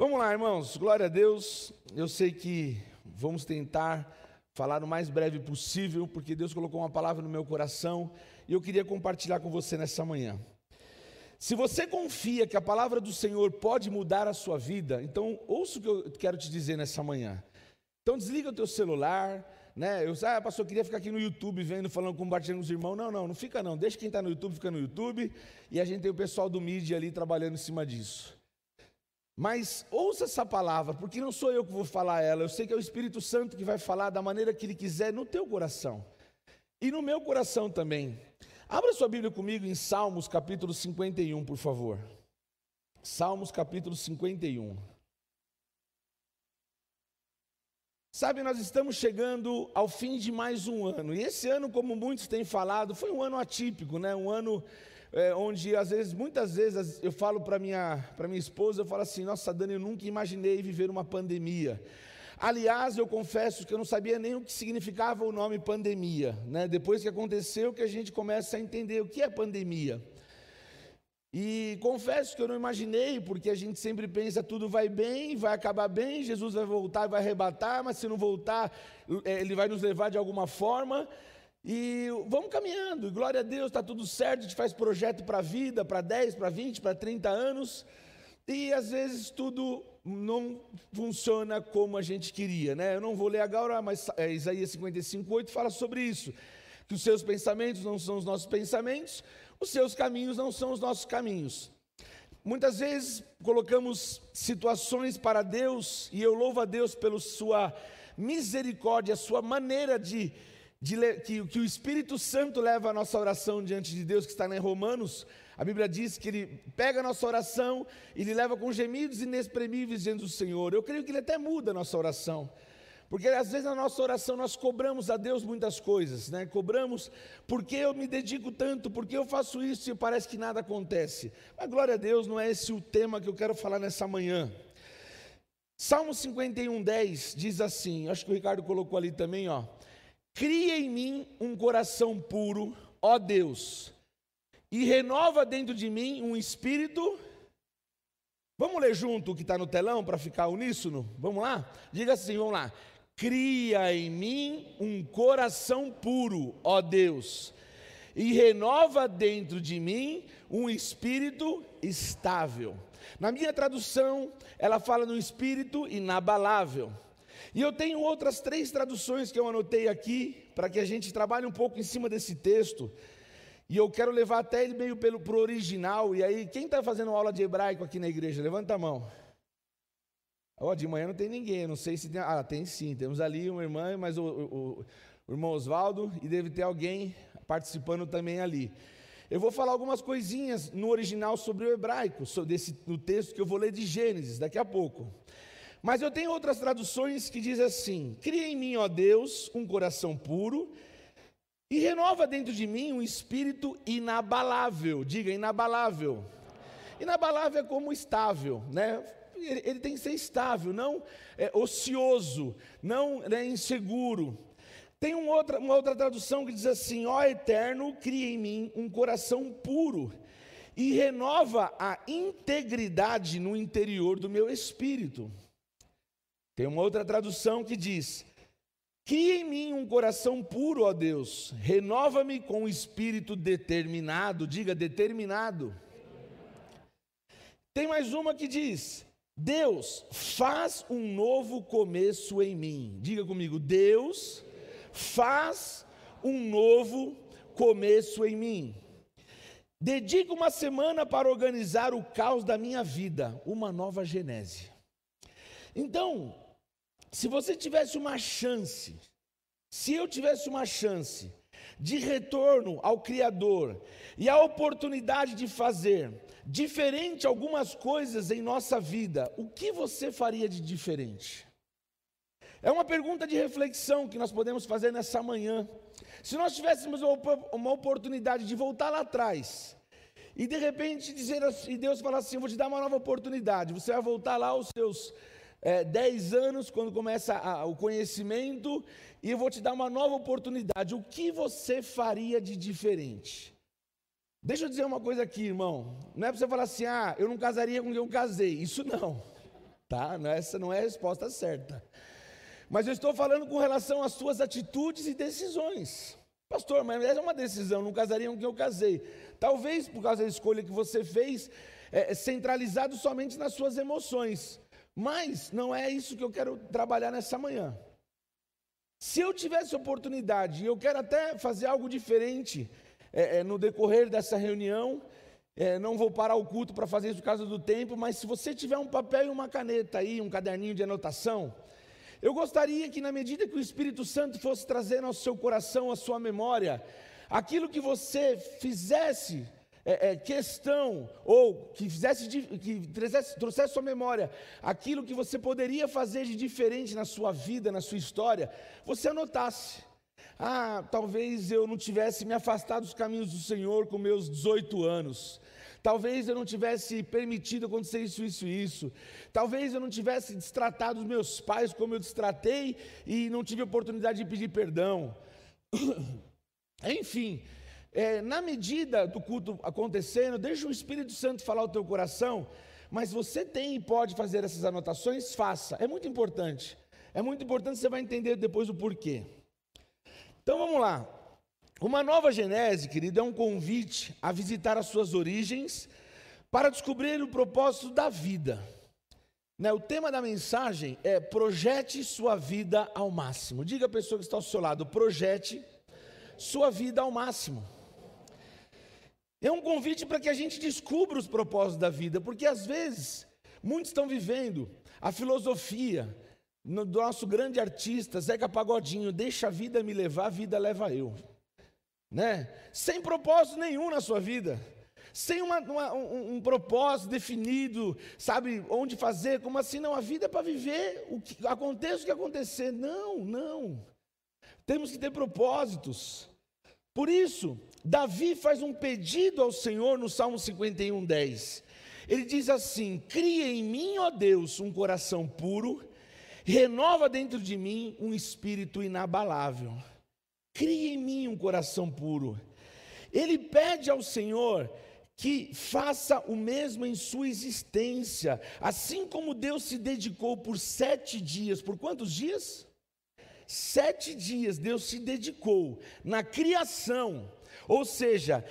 Vamos lá, irmãos, glória a Deus. Eu sei que vamos tentar falar o mais breve possível, porque Deus colocou uma palavra no meu coração e eu queria compartilhar com você nessa manhã. Se você confia que a palavra do Senhor pode mudar a sua vida, então ouça o que eu quero te dizer nessa manhã. Então desliga o teu celular, né? Eu ah, pastor, eu queria ficar aqui no YouTube vendo, falando, compartilhando com os irmãos. Não, não, não fica não. Deixa quem está no YouTube fica no YouTube e a gente tem o pessoal do mídia ali trabalhando em cima disso. Mas ouça essa palavra, porque não sou eu que vou falar ela, eu sei que é o Espírito Santo que vai falar da maneira que ele quiser no teu coração. E no meu coração também. Abra sua Bíblia comigo em Salmos capítulo 51, por favor. Salmos capítulo 51. Sabe, nós estamos chegando ao fim de mais um ano. E esse ano, como muitos têm falado, foi um ano atípico, né? Um ano é, onde às vezes, muitas vezes, eu falo para minha, para minha esposa, eu falo assim, nossa Dani, eu nunca imaginei viver uma pandemia. Aliás, eu confesso que eu não sabia nem o que significava o nome pandemia, né? Depois que aconteceu, que a gente começa a entender o que é pandemia. E confesso que eu não imaginei, porque a gente sempre pensa tudo vai bem, vai acabar bem, Jesus vai voltar vai arrebatar, mas se não voltar, é, ele vai nos levar de alguma forma. E vamos caminhando, glória a Deus, está tudo certo, a gente faz projeto para a vida, para 10, para 20, para 30 anos, e às vezes tudo não funciona como a gente queria, né? Eu não vou ler agora, mas é, Isaías 55, 8 fala sobre isso, que os seus pensamentos não são os nossos pensamentos, os seus caminhos não são os nossos caminhos. Muitas vezes colocamos situações para Deus, e eu louvo a Deus pela sua misericórdia, a sua maneira de de, que, que o Espírito Santo leva a nossa oração diante de Deus, que está em Romanos, a Bíblia diz que ele pega a nossa oração e ele leva com gemidos inexprimíveis diante do Senhor. Eu creio que ele até muda a nossa oração. Porque às vezes na nossa oração nós cobramos a Deus muitas coisas, né? Cobramos porque eu me dedico tanto, porque eu faço isso e parece que nada acontece. Mas glória a Deus, não é esse o tema que eu quero falar nessa manhã. Salmo 51, 10 diz assim, acho que o Ricardo colocou ali também, ó. Cria em mim um coração puro, ó Deus, e renova dentro de mim um espírito. Vamos ler junto o que está no telão para ficar uníssono? Vamos lá? Diga assim, vamos lá. Cria em mim um coração puro, ó Deus, e renova dentro de mim um espírito estável. Na minha tradução, ela fala no espírito inabalável. E eu tenho outras três traduções que eu anotei aqui, para que a gente trabalhe um pouco em cima desse texto. E eu quero levar até ele meio para o original. E aí, quem está fazendo aula de hebraico aqui na igreja? Levanta a mão. Oh, de manhã não tem ninguém, não sei se tem. Ah, tem sim, temos ali uma irmã, mas o, o, o irmão Oswaldo, e deve ter alguém participando também ali. Eu vou falar algumas coisinhas no original sobre o hebraico, sobre esse, no texto que eu vou ler de Gênesis, daqui a pouco. Mas eu tenho outras traduções que dizem assim: Cria em mim, ó Deus, um coração puro e renova dentro de mim um espírito inabalável. Diga, inabalável. Inabalável é como estável, né? Ele, ele tem que ser estável, não é, ocioso, não é, inseguro. Tem uma outra, uma outra tradução que diz assim: Ó Eterno, cria em mim um coração puro e renova a integridade no interior do meu espírito. Tem uma outra tradução que diz: Que em mim um coração puro, ó Deus, renova-me com um espírito determinado, diga determinado. Tem mais uma que diz: Deus, faz um novo começo em mim. Diga comigo, Deus, faz um novo começo em mim. Dedica uma semana para organizar o caos da minha vida, uma nova genese. Então, se você tivesse uma chance, se eu tivesse uma chance de retorno ao Criador e a oportunidade de fazer diferente algumas coisas em nossa vida, o que você faria de diferente? É uma pergunta de reflexão que nós podemos fazer nessa manhã. Se nós tivéssemos uma oportunidade de voltar lá atrás e de repente dizer assim, Deus falar assim: vou te dar uma nova oportunidade, você vai voltar lá aos seus é, 10 anos, quando começa a, o conhecimento, e eu vou te dar uma nova oportunidade. O que você faria de diferente? Deixa eu dizer uma coisa aqui, irmão. Não é para você falar assim, ah, eu não casaria com quem eu casei. Isso não. tá? Essa não é a resposta certa. Mas eu estou falando com relação às suas atitudes e decisões. Pastor, mas é uma decisão, não casaria com quem eu casei. Talvez por causa da escolha que você fez, é, é, centralizado somente nas suas emoções. Mas não é isso que eu quero trabalhar nessa manhã. Se eu tivesse oportunidade, e eu quero até fazer algo diferente é, é, no decorrer dessa reunião, é, não vou parar o culto para fazer isso por causa do tempo, mas se você tiver um papel e uma caneta aí, um caderninho de anotação, eu gostaria que, na medida que o Espírito Santo fosse trazendo ao seu coração, à sua memória, aquilo que você fizesse é, é, questão, ou que fizesse, que trouxesse, trouxesse sua memória aquilo que você poderia fazer de diferente na sua vida, na sua história, você anotasse. Ah, talvez eu não tivesse me afastado dos caminhos do Senhor com meus 18 anos. Talvez eu não tivesse permitido acontecer isso, isso, isso. Talvez eu não tivesse destratado os meus pais como eu destratei e não tive oportunidade de pedir perdão. Enfim, é, na medida do culto acontecendo, deixa o Espírito Santo falar o teu coração, mas você tem e pode fazer essas anotações, faça. É muito importante. É muito importante, você vai entender depois o porquê. Então vamos lá. Uma nova genese, querido, é um convite a visitar as suas origens para descobrir o propósito da vida. Né, o tema da mensagem é projete sua vida ao máximo. Diga a pessoa que está ao seu lado, projete sua vida ao máximo. É um convite para que a gente descubra os propósitos da vida, porque às vezes muitos estão vivendo a filosofia do nosso grande artista Zeca Pagodinho, deixa a vida me levar, a vida leva eu. Né? Sem propósito nenhum na sua vida, sem uma, uma, um, um, propósito definido, sabe, onde fazer, como assim? Não, a vida é para viver, o que aconteça o que acontecer. Não, não. Temos que ter propósitos. Por isso, Davi faz um pedido ao Senhor no Salmo 51, 10. Ele diz assim: Cria em mim, ó Deus, um coração puro, renova dentro de mim um espírito inabalável. Cria em mim um coração puro. Ele pede ao Senhor que faça o mesmo em sua existência, assim como Deus se dedicou por sete dias. Por quantos dias? Sete dias Deus se dedicou na criação ou seja,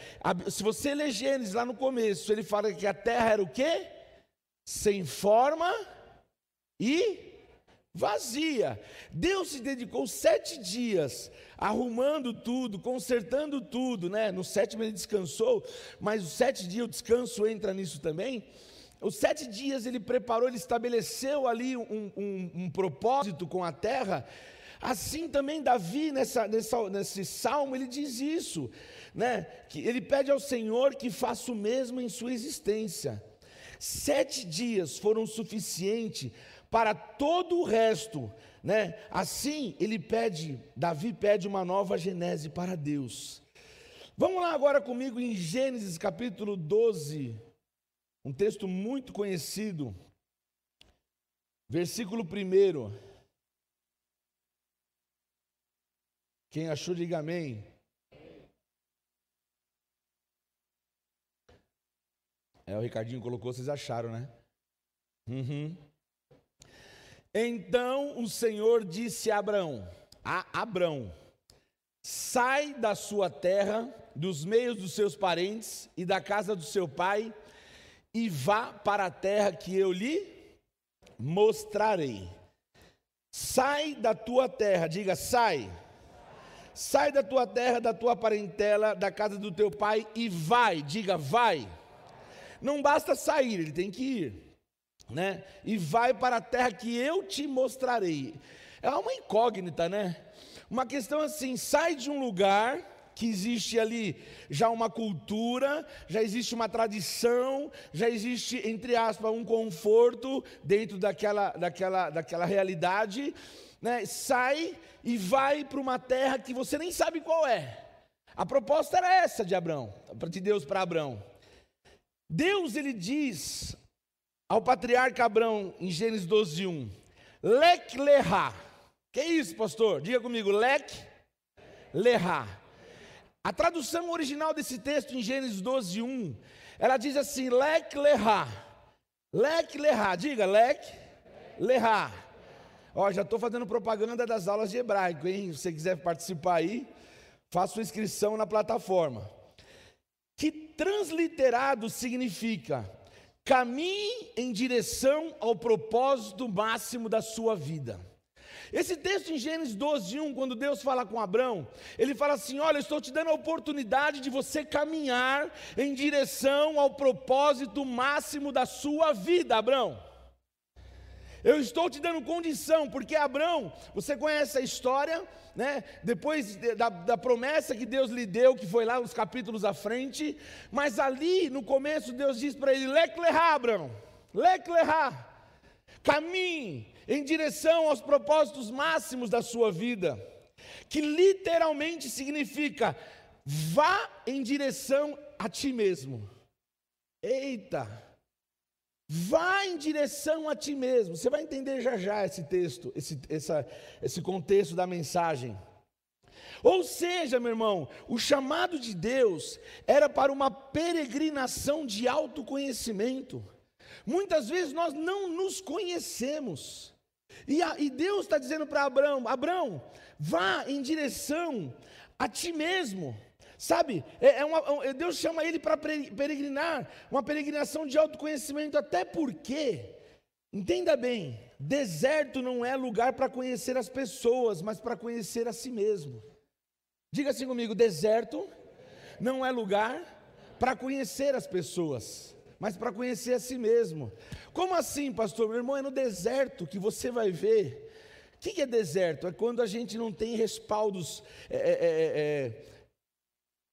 se você ler Gênesis lá no começo, ele fala que a terra era o quê? Sem forma e vazia. Deus se dedicou sete dias arrumando tudo, consertando tudo, né? No sétimo ele descansou, mas os sete dias o descanso entra nisso também. Os sete dias ele preparou, ele estabeleceu ali um, um, um propósito com a terra. Assim também Davi, nessa, nessa, nesse salmo, ele diz isso né? Que ele pede ao Senhor que faça o mesmo em sua existência. Sete dias foram suficientes para todo o resto, né? Assim ele pede, Davi pede uma nova genese para Deus. Vamos lá agora comigo em Gênesis capítulo 12, um texto muito conhecido, versículo 1. Quem achou, diga amém. É, o Ricardinho colocou, vocês acharam, né? Uhum. Então o Senhor disse a Abraão: a Abraão, sai da sua terra, dos meios dos seus parentes e da casa do seu pai, e vá para a terra que eu lhe mostrarei. Sai da tua terra, diga sai. Sai da tua terra, da tua parentela, da casa do teu pai e vai, diga vai não basta sair, ele tem que ir, né? E vai para a terra que eu te mostrarei. É uma incógnita, né? Uma questão assim, sai de um lugar que existe ali já uma cultura, já existe uma tradição, já existe, entre aspas, um conforto dentro daquela, daquela, daquela realidade, né? sai e vai para uma terra que você nem sabe qual é. A proposta era essa de Abraão, de Deus para Abraão. Deus ele diz ao patriarca Abraão em Gênesis 12, 1, Lec. Que é isso, pastor? Diga comigo, Lec leha. A tradução original desse texto em Gênesis 12, 1, ela diz assim, Lec leha. Lec leha. Diga, Lec lerá. Ó, já estou fazendo propaganda das aulas de hebraico, hein? Se você quiser participar aí, faça sua inscrição na plataforma. Que transliterado significa caminhe em direção ao propósito máximo da sua vida. Esse texto em Gênesis 12, 1, quando Deus fala com Abraão, ele fala assim: Olha, eu estou te dando a oportunidade de você caminhar em direção ao propósito máximo da sua vida, Abraão. Eu estou te dando condição, porque Abraão, você conhece a história, né? Depois da, da, promessa que Deus lhe deu, que foi lá nos capítulos à frente, mas ali no começo Deus diz para ele: Leclerá, Abraão, Leclerá, caminhe em direção aos propósitos máximos da sua vida, que literalmente significa vá em direção a ti mesmo. Eita! Vá em direção a ti mesmo. Você vai entender já já esse texto, esse, essa, esse contexto da mensagem. Ou seja, meu irmão, o chamado de Deus era para uma peregrinação de autoconhecimento. Muitas vezes nós não nos conhecemos. E, a, e Deus está dizendo para Abraão: Abraão, vá em direção a ti mesmo. Sabe, é, é uma, é, Deus chama ele para peregrinar, uma peregrinação de autoconhecimento, até porque, entenda bem, deserto não é lugar para conhecer as pessoas, mas para conhecer a si mesmo. Diga assim comigo: deserto não é lugar para conhecer as pessoas mas para conhecer a si mesmo. Como assim, pastor? Meu irmão, é no deserto que você vai ver. O que, é deserto? É quando a gente não tem respaldos. É, é, é, é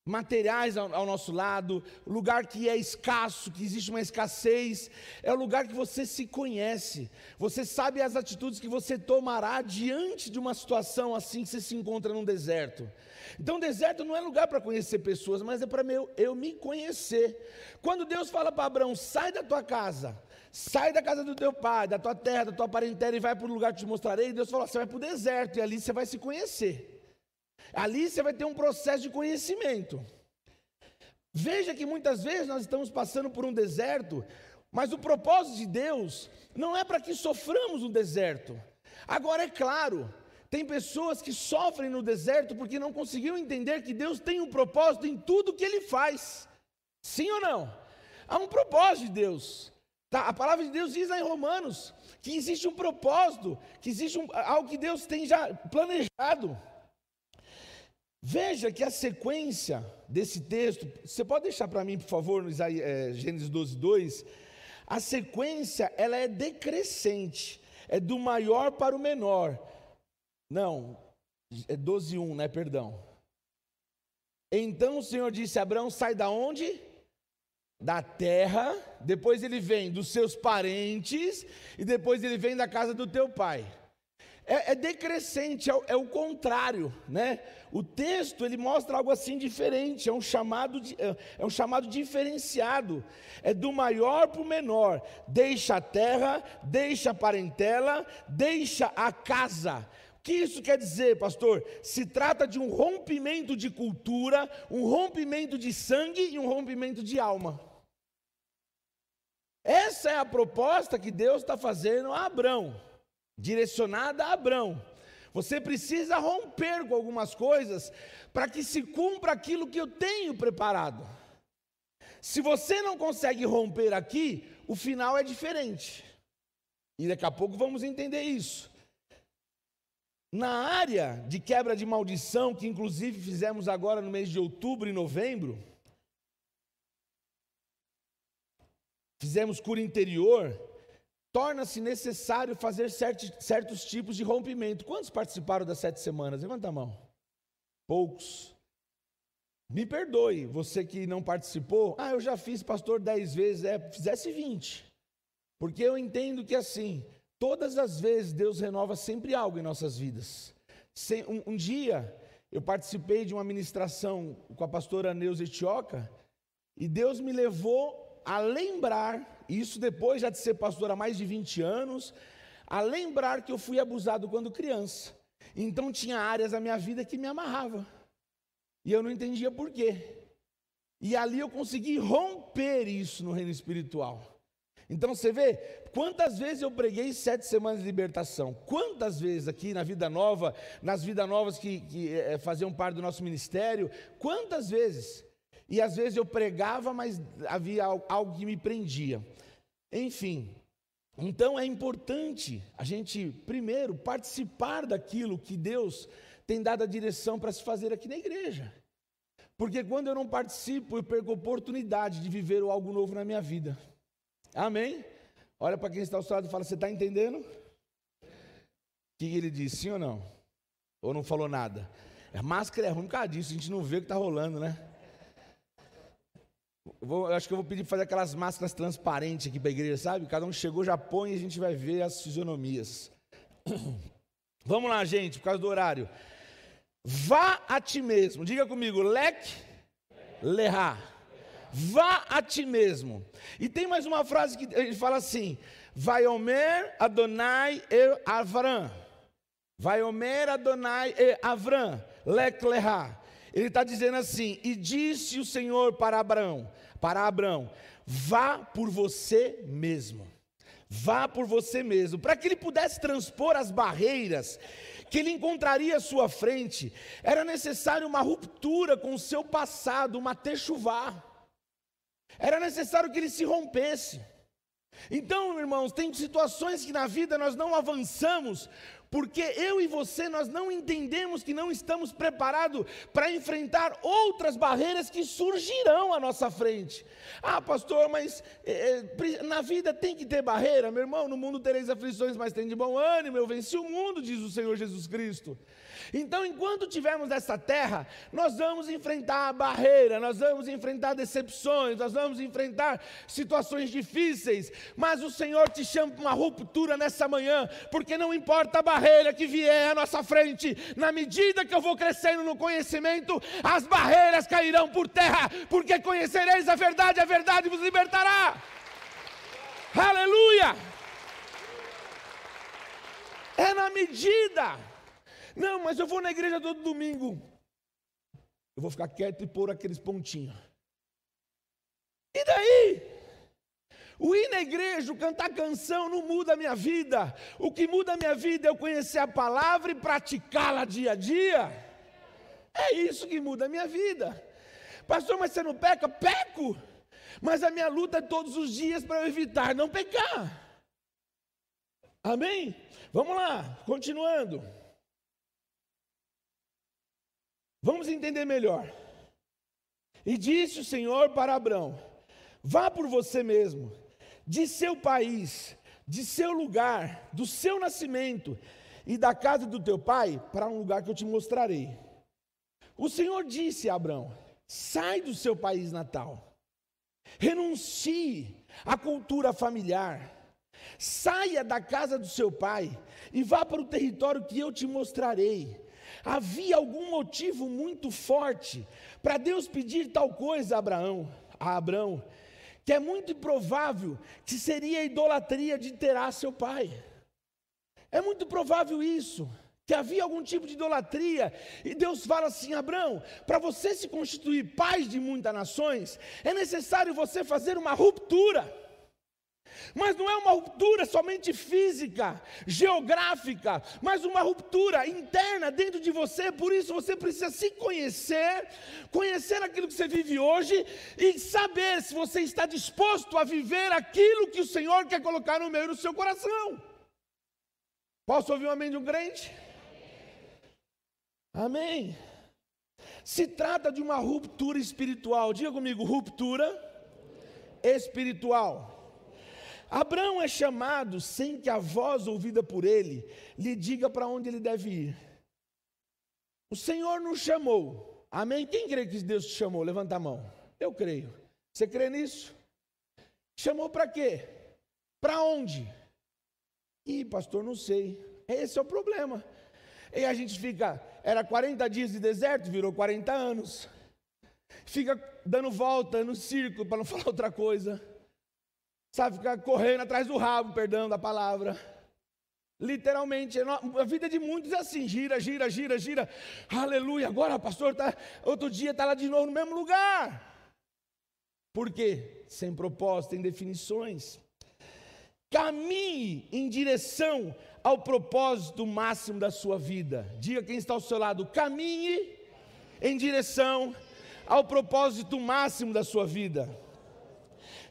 materiais ao, ao, nosso lado, lugar que é escasso, que existe uma escassez, é o lugar que você se conhece, você sabe as atitudes que você tomará diante de uma situação assim que você se encontra num deserto. Então, deserto não é lugar para conhecer pessoas, mas é para eu, eu me conhecer. Quando Deus fala para Abraão: sai da tua casa, sai da casa do teu pai, da tua terra, da tua parentela e vai para o lugar que te mostrarei, Deus fala: você vai para o deserto e ali você vai se conhecer. Ali você vai ter um processo de conhecimento. Veja que muitas vezes nós estamos passando por um deserto, mas o propósito de Deus não é para que soframos no deserto. Agora, é claro, tem pessoas que sofrem no deserto porque não conseguiram entender que Deus tem um propósito em tudo que Ele faz. Sim ou não? Há um propósito de Deus. Tá? A palavra de Deus diz lá em Romanos que existe um propósito, que existe um, algo que Deus tem já planejado. Veja que a sequência desse texto, você pode deixar para mim, por favor, no é, Gênesis 12, 2. A sequência, ela é decrescente, é do maior para o menor. Não, é 12, 1, né? Perdão. Então o Senhor disse Abraão: sai da onde? Da terra, depois ele vem dos seus parentes, e depois ele vem da casa do teu pai é, é decrescente, é, é, o contrário, né? O texto ele mostra algo assim diferente, é um chamado, é, é um chamado diferenciado, é do maior para o menor. Deixa a terra, deixa a parentela, deixa a casa. O que isso quer dizer, pastor? Se trata de um rompimento de cultura, um rompimento de sangue e um rompimento de alma. Essa é a proposta que Deus está fazendo a Abraão direcionada a Abraão. Você precisa romper com algumas coisas para que se cumpra aquilo que eu tenho preparado. Se você não consegue romper aqui, o final é diferente. E daqui a pouco vamos entender isso. Na área de quebra de maldição, que inclusive fizemos agora no mês de outubro e novembro, fizemos cura interior, torna-se necessário fazer certos, certos tipos de rompimento. Quantos participaram das sete semanas? Levanta a mão. Poucos. Me perdoe, você que não participou. Ah, eu já fiz, pastor, dez vezes. É, fizesse vinte. Porque eu entendo que assim, todas as vezes Deus renova sempre algo em nossas vidas. Um, um dia, eu participei de uma ministração com a pastora Neuza Etioca, e Deus me levou a lembrar isso depois já de ser pastor há mais de 20 anos, a lembrar que eu fui abusado quando criança. Então tinha áreas da minha vida que me amarrava. E eu não entendia por quê. E ali eu consegui romper isso no reino espiritual. Então você vê quantas vezes eu preguei sete semanas de libertação, quantas vezes aqui na Vida Nova, nas Vidas Novas que, que é, faziam parte do nosso ministério, quantas vezes, e às vezes eu pregava, mas havia algo que me prendia, enfim. Então é importante a gente, primeiro, participar daquilo que Deus tem dado a direção para se fazer aqui na igreja. Porque quando eu não participo, eu perco a oportunidade de viver algo novo na minha vida. Amém? Olha para quem está ao seu lado e fala: Você está entendendo? O que ele disse, sim ou não? Ou não falou nada? A máscara é ruim por causa disso, a gente não vê o que está rolando, né? Vou, acho que eu vou pedir para fazer aquelas máscaras transparentes aqui para a igreja, sabe? Cada um chegou, já põe e a gente vai ver as fisionomias. Vamos lá, gente, por causa do horário. Vá a ti mesmo, diga comigo, lek, lerá. Vá a ti mesmo. E tem mais uma frase que ele fala assim: Vaiomer Adonai e Avram. Vaiomer Adonai e Avram. Lek leha. Ele está dizendo assim: E disse o Senhor para Abraão, para Abraão, vá por você mesmo. Vá por você mesmo, para que ele pudesse transpor as barreiras que ele encontraria à sua frente, era necessário uma ruptura com o seu passado, uma techuvá. Era necessário que ele se rompesse. Então, irmãos, tem situações que na vida nós não avançamos porque eu e você nós não entendemos que não estamos preparados para enfrentar outras barreiras que surgirão à nossa frente. Ah, pastor, mas é, na vida tem que ter barreira, meu irmão. No mundo tereis aflições, mas tem de bom ânimo. Eu venci o mundo, diz o Senhor Jesus Cristo. Então, enquanto tivermos essa terra, nós vamos enfrentar a barreira, nós vamos enfrentar decepções, nós vamos enfrentar situações difíceis, mas o Senhor te chama para uma ruptura nessa manhã, porque não importa a barreira que vier à nossa frente, na medida que eu vou crescendo no conhecimento, as barreiras cairão por terra, porque conhecereis a verdade, a verdade vos libertará. Aleluia! É na medida não, mas eu vou na igreja todo domingo. Eu vou ficar quieto e pôr aqueles pontinhos. E daí? O ir na igreja, o cantar canção não muda a minha vida. O que muda a minha vida é eu conhecer a palavra e praticá-la dia a dia. É isso que muda a minha vida. Pastor, mas você não peca? Peco. Mas a minha luta é todos os dias para eu evitar não pecar. Amém? Vamos lá, continuando. Vamos entender melhor. E disse o Senhor para Abraão: Vá por você mesmo, de seu país, de seu lugar, do seu nascimento e da casa do teu pai, para um lugar que eu te mostrarei. O Senhor disse a Abraão: Sai do seu país natal, renuncie à cultura familiar, saia da casa do seu pai e vá para o território que eu te mostrarei. Havia algum motivo muito forte para Deus pedir tal coisa a Abraão, a Abraão, que é muito improvável que seria a idolatria de Terá seu pai. É muito provável isso, que havia algum tipo de idolatria, e Deus fala assim: Abraão, para você se constituir pai de muitas nações, é necessário você fazer uma ruptura. Mas não é uma ruptura somente física, geográfica, mas uma ruptura interna dentro de você. Por isso você precisa se conhecer, conhecer aquilo que você vive hoje e saber se você está disposto a viver aquilo que o Senhor quer colocar no meio do seu coração. Posso ouvir um amém de um crente? Amém. Se trata de uma ruptura espiritual. Diga comigo, ruptura espiritual. Abraão é chamado sem que a voz ouvida por ele lhe diga para onde ele deve ir. O Senhor nos chamou. Amém? Quem crê que Deus te chamou? Levanta a mão. Eu creio. Você crê nisso? Chamou para quê? Para onde? Ih, pastor, não sei. Esse é o problema. E a gente fica, era 40 dias de deserto, virou 40 anos. Fica dando volta no círculo, para não falar outra coisa. Sabe, ficar correndo atrás do rabo, perdão da palavra. Literalmente, a vida de muitos é assim: gira, gira, gira, gira. Aleluia. Agora, pastor, tá, outro dia está lá de novo no mesmo lugar. Por quê? Sem propósito, sem definições. caminhe em direção ao propósito máximo da sua vida. Diga quem está ao seu lado: caminhe em direção ao propósito máximo da sua vida.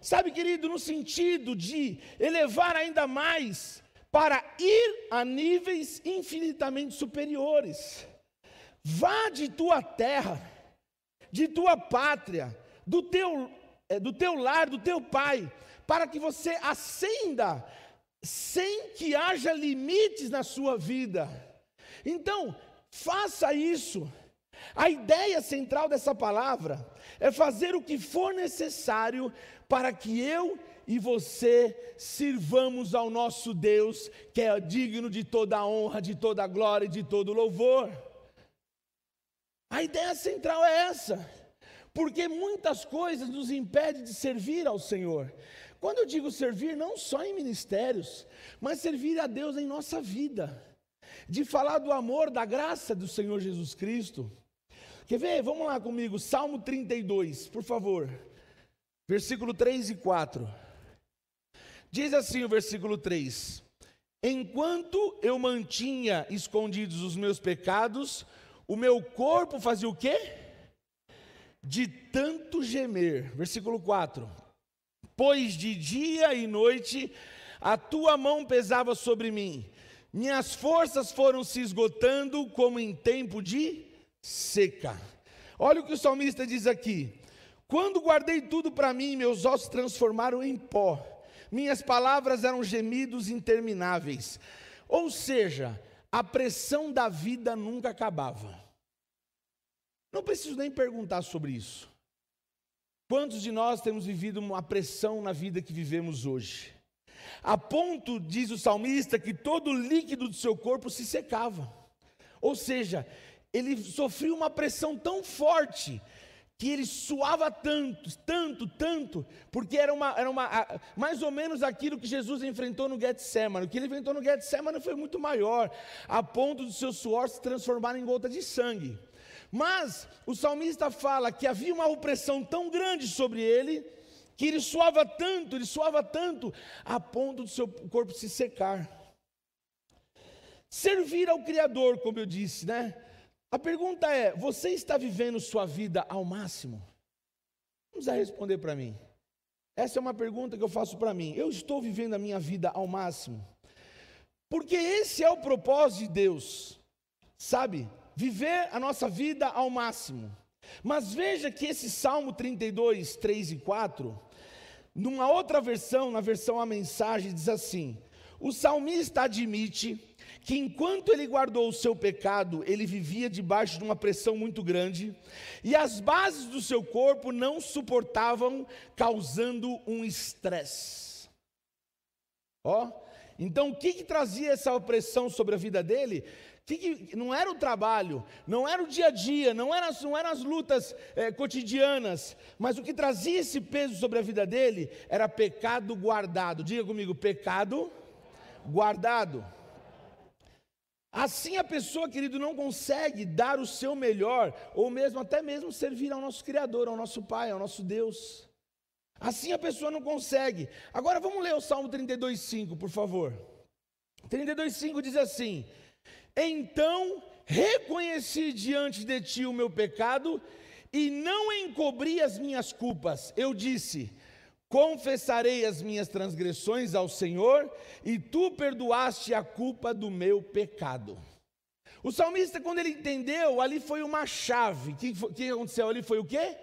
Sabe, querido, no sentido de elevar ainda mais para ir a níveis infinitamente superiores. Vá de tua terra, de tua pátria, do teu, eh, do teu lar, do teu pai, para que você ascenda sem que haja limites na sua vida. Então, faça isso. A ideia central dessa palavra é fazer o que for necessário para que eu e você sirvamos ao nosso Deus, que é digno de toda a honra, de toda a glória e de todo o louvor. A ideia central é essa, porque muitas coisas nos impedem de servir ao Senhor. Quando eu digo servir, não só em ministérios, mas servir a Deus em nossa vida, de falar do amor, da graça do Senhor Jesus Cristo. Quer ver? Vamos lá comigo, Salmo 32, por favor, versículo 3 e 4. Diz assim o versículo 3: Enquanto eu mantinha escondidos os meus pecados, o meu corpo fazia o quê? De tanto gemer. Versículo 4. Pois de dia e noite a tua mão pesava sobre mim, minhas forças foram se esgotando como em tempo de seca. Olha o que o salmista diz aqui: Quando guardei tudo para mim, meus ossos transformaram em pó, minhas palavras eram gemidos intermináveis. Ou seja, a pressão da vida nunca acabava. Não preciso nem perguntar sobre isso. Quantos de nós temos vivido uma pressão na vida que vivemos hoje? A ponto, diz o salmista, que todo o líquido do seu corpo se secava. Ou seja, ele sofreu uma pressão tão forte que ele suava tanto, tanto, tanto, porque era uma, era uma mais ou menos aquilo que Jesus enfrentou no Getsemane. O que ele enfrentou no Getsemane foi muito maior, a ponto do seu suor se transformar em gota de sangue. Mas o salmista fala que havia uma opressão tão grande sobre ele, que ele suava tanto, ele suava tanto, a ponto do seu corpo se secar. Servir ao Criador, como eu disse, né? A pergunta é: você está vivendo sua vida ao máximo? Não precisa responder para mim. Essa é uma pergunta que eu faço para mim. Eu estou vivendo a minha vida ao máximo? Porque esse é o propósito de Deus, sabe? Viver a nossa vida ao máximo. Mas veja que esse Salmo 32, 3 e 4, numa outra versão, na versão a mensagem, diz assim: o salmista admite que enquanto ele guardou o seu pecado, ele vivia debaixo de uma pressão muito grande, e as bases do seu corpo não suportavam, causando um estresse. Ó, então o que, que trazia essa opressão sobre a vida dele? Que, que, não era o trabalho, não era o dia a dia, não eram as lutas é, cotidianas, mas o que trazia esse peso sobre a vida dele era pecado guardado. Diga comigo, pecado guardado. Assim a pessoa, querido, não consegue dar o seu melhor, ou mesmo até mesmo servir ao nosso Criador, ao nosso Pai, ao nosso Deus. Assim a pessoa não consegue. Agora vamos ler o Salmo 32,5, por favor. 32,5 diz assim: Então reconheci diante de ti o meu pecado e não encobri as minhas culpas. Eu disse: Confessarei as minhas transgressões ao Senhor, e tu perdoaste a culpa do meu pecado. O salmista, quando ele entendeu, ali foi uma chave. O que, que aconteceu ali foi o quê?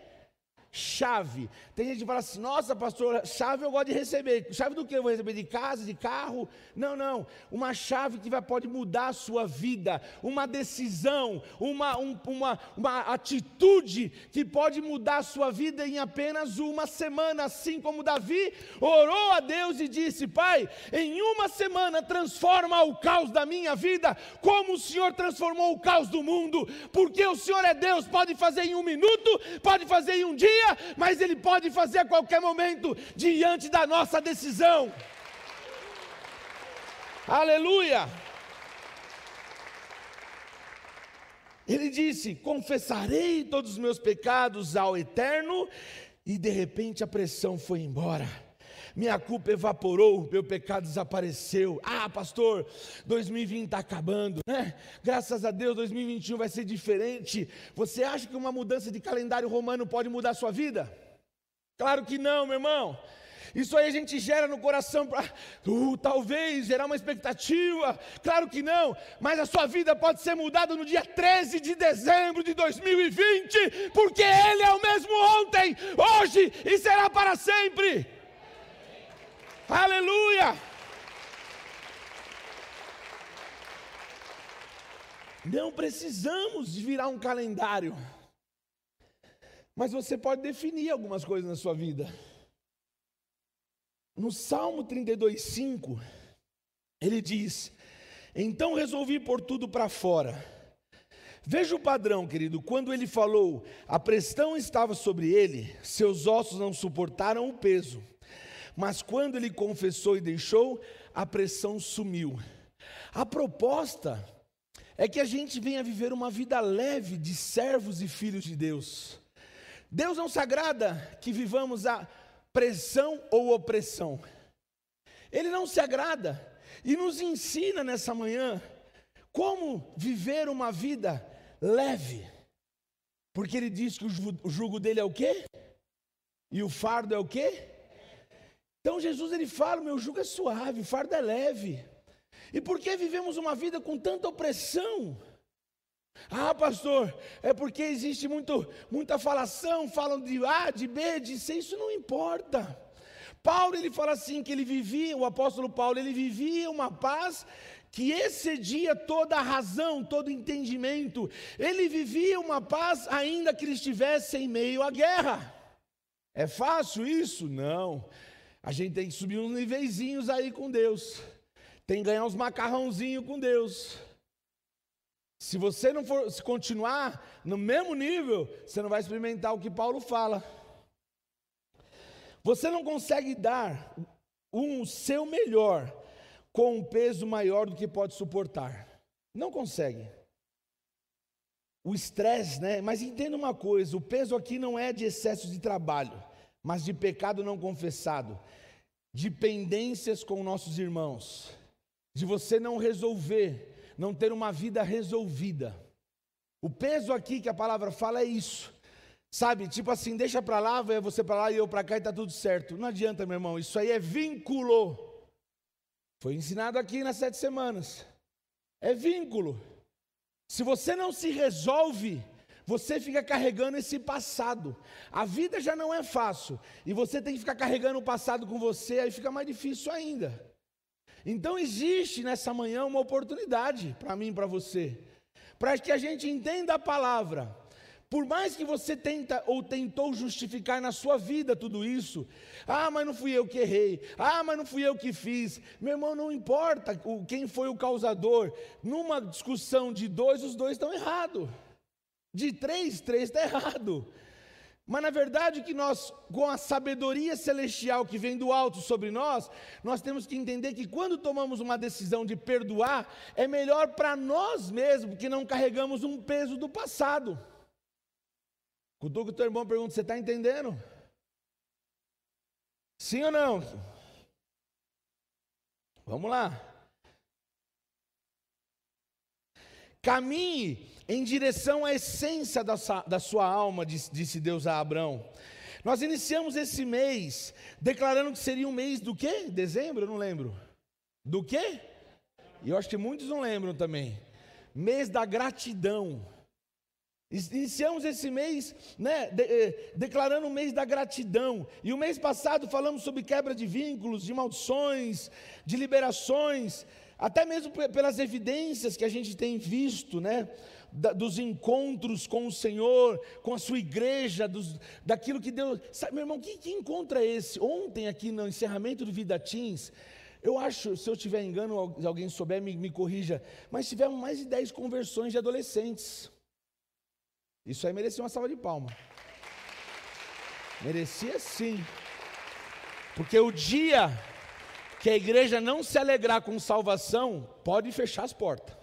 Chave. Tem gente que fala assim: nossa, pastor, chave eu gosto de receber. Chave do que eu vou receber? De casa, de carro? Não, não. Uma chave que vai, pode mudar a sua vida. Uma decisão, uma, um, uma, uma atitude que pode mudar a sua vida em apenas uma semana. Assim como Davi orou a Deus e disse: Pai, em uma semana transforma o caos da minha vida, como o Senhor transformou o caos do mundo. Porque o Senhor é Deus, pode fazer em um minuto, pode fazer em um dia dia, mas Ele pode fazer a qualquer momento, diante da nossa decisão. Aleluia! Ele disse: Confessarei todos os meus pecados ao Eterno, e de repente a pressão foi embora. Minha culpa evaporou, meu pecado desapareceu. Ah, pastor, 2020 está acabando, né? Graças a Deus, 2021 vai ser diferente. Você acha que uma mudança de calendário romano pode mudar a sua vida? Claro que não, meu irmão. Isso aí a gente gera no coração para, uh, talvez, gerar uma expectativa. Claro que não, mas a sua vida pode ser mudada no dia 13 de dezembro de 2020, porque Ele é o mesmo ontem, hoje e será para sempre. Aleluia! Não precisamos virar um calendário, mas você pode definir algumas coisas na sua vida. No Salmo 32, 5, ele diz: Então resolvi pôr tudo para fora. Veja o padrão, querido. Quando ele falou, a pressão estava sobre ele, seus ossos não suportaram o peso. Mas quando ele confessou e deixou, a pressão sumiu. A proposta é que a gente venha viver uma vida leve de servos e filhos de Deus. Deus não se agrada que vivamos a pressão ou opressão. Ele não se agrada e nos ensina nessa manhã como viver uma vida leve. Porque ele diz que o jugo dele é o quê? E o fardo é o quê? Então Jesus ele fala: meu jugo é suave, fardo é leve. E por que vivemos uma vida com tanta opressão? Ah, pastor, é porque existe muito, muita falação, falam de A, de B, de C, isso não importa. Paulo ele fala assim que ele vivia, o apóstolo Paulo, ele vivia uma paz que excedia toda a razão, todo entendimento. Ele vivia uma paz ainda que ele estivesse em meio à guerra. É fácil isso? Não. A gente tem que subir uns niveizinhos aí com Deus. Tem que ganhar uns macarrãozinhos com Deus. Se você não for se continuar no mesmo nível, você não vai experimentar o que Paulo fala. Você não consegue dar um seu melhor com um peso maior do que pode suportar. Não consegue. O estresse, né? Mas entenda uma coisa: o peso aqui não é de excesso de trabalho, mas de pecado não confessado, de pendências com nossos irmãos, de você não resolver não ter uma vida resolvida. O peso aqui que a palavra fala é isso. Sabe, tipo assim, deixa para lá, vai você para lá e eu para cá e tá tudo certo. Não adianta, meu irmão, isso aí é vínculo. Foi ensinado aqui nas sete semanas. É vínculo. Se você não se resolve, você fica carregando esse passado. A vida já não é fácil. E você tem que ficar carregando o passado com você, aí fica mais difícil ainda. Então existe nessa manhã uma oportunidade para mim e para você, para que a gente entenda a palavra. Por mais que você tenta ou tentou justificar na sua vida tudo isso, ah, mas não fui eu que errei, ah, mas não fui eu que fiz, meu irmão, não importa quem foi o causador, numa discussão de dois, os dois estão errados, de três, três está errado. Mas na verdade que nós, com a sabedoria celestial que vem do alto sobre nós, nós temos que entender que quando tomamos uma decisão de perdoar, é melhor para nós mesmos, que não carregamos um peso do passado. Cutuca o teu irmão pergunta: você está entendendo? Sim ou não? Vamos lá. Caminhe em direção à essência da sua, da sua alma, disse Deus a Abraão. Nós iniciamos esse mês declarando que seria um mês do quê? Dezembro? Eu não lembro. Do quê? E eu acho que muitos não lembram também. Mês da gratidão. Iniciamos esse mês né, de, eh, declarando o mês da gratidão. E o mês passado falamos sobre quebra de vínculos, de maldições, de liberações, até mesmo pelas evidências que a gente tem visto, né? da, dos encontros com o Senhor, com a sua igreja, dos, daquilo que Deus. Sabe, meu irmão, que, que é esse? Ontem, aqui no encerramento do Vida Teams, eu acho, se eu tiver engano, se alguém souber, me, me corrija, mas tivemos mais de 10 conversões de adolescentes. Isso aí merecia uma salva de palma. Merecia sim. Porque o dia que a igreja não se alegrar com salvação, pode fechar as portas.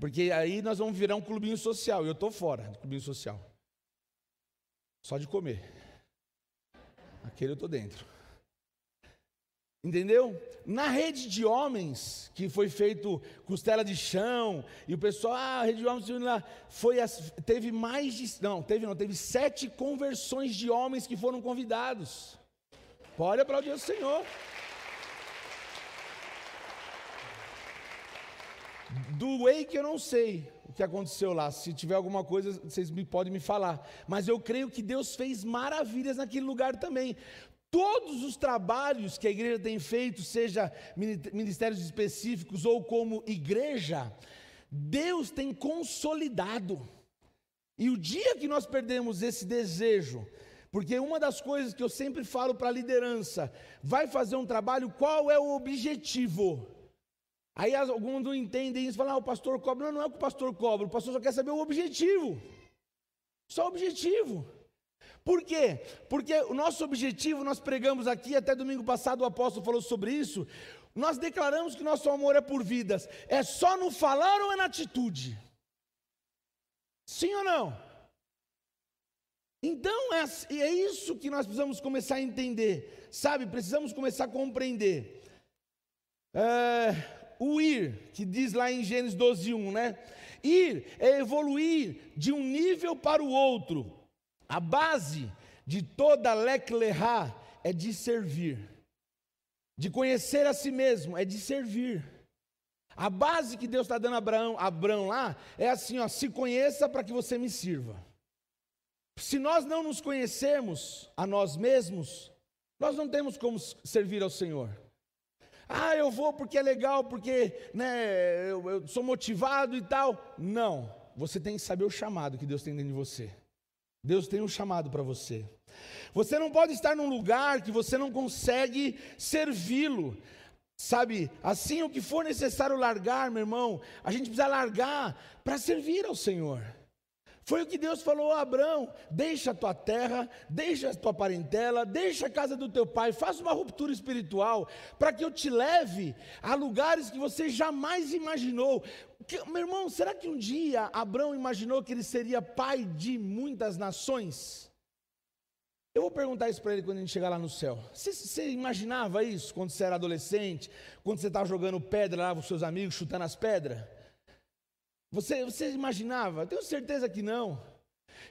Porque aí nós vamos virar um clubinho social. E eu estou fora do clubinho social. Só de comer. Aquele eu estou dentro. Entendeu? Na rede de homens, que foi feito costela de chão, e o pessoal, ah, a rede de homens lá, foi, teve mais de, não, teve não, teve sete conversões de homens que foram convidados. Pode aplaudir o Senhor. Do Wake eu não sei o que aconteceu lá. Se tiver alguma coisa, vocês me, podem me falar. Mas eu creio que Deus fez maravilhas naquele lugar também. Todos os trabalhos que a igreja tem feito, seja ministérios específicos ou como igreja, Deus tem consolidado. E o dia que nós perdemos esse desejo, porque uma das coisas que eu sempre falo para a liderança, vai fazer um trabalho, qual é o objetivo? Aí alguns não entendem isso, falam, ah, o pastor cobra. Não, não é o que o pastor cobra, o pastor só quer saber o objetivo. Só o objetivo. Por quê? Porque o nosso objetivo, nós pregamos aqui, até domingo passado o apóstolo falou sobre isso. Nós declaramos que nosso amor é por vidas. É só no falar ou é na atitude? Sim ou não? Então é, é isso que nós precisamos começar a entender, sabe? Precisamos começar a compreender. É, o ir, que diz lá em Gênesis 12, 1, né? Ir é evoluir de um nível para o outro. A base de toda Leclerá é de servir. De conhecer a si mesmo, é de servir. A base que Deus está dando a Abraão, Abraão lá é assim: ó, se conheça para que você me sirva. Se nós não nos conhecermos a nós mesmos, nós não temos como servir ao Senhor. Ah, eu vou porque é legal, porque né, eu, eu sou motivado e tal. Não, você tem que saber o chamado que Deus tem dentro de você. Deus tem um chamado para você. Você não pode estar num lugar que você não consegue servi-lo. Sabe, assim o que for necessário largar, meu irmão, a gente precisa largar para servir ao Senhor. Foi o que Deus falou a Abraão: deixa a tua terra, deixa a tua parentela, deixa a casa do teu pai, faça uma ruptura espiritual, para que eu te leve a lugares que você jamais imaginou. Que, meu irmão, será que um dia Abraão imaginou que ele seria pai de muitas nações? Eu vou perguntar isso para ele quando a gente chegar lá no céu. Você, você imaginava isso quando você era adolescente, quando você estava jogando pedra lá com seus amigos, chutando as pedras? Você, você imaginava? Tenho certeza que não.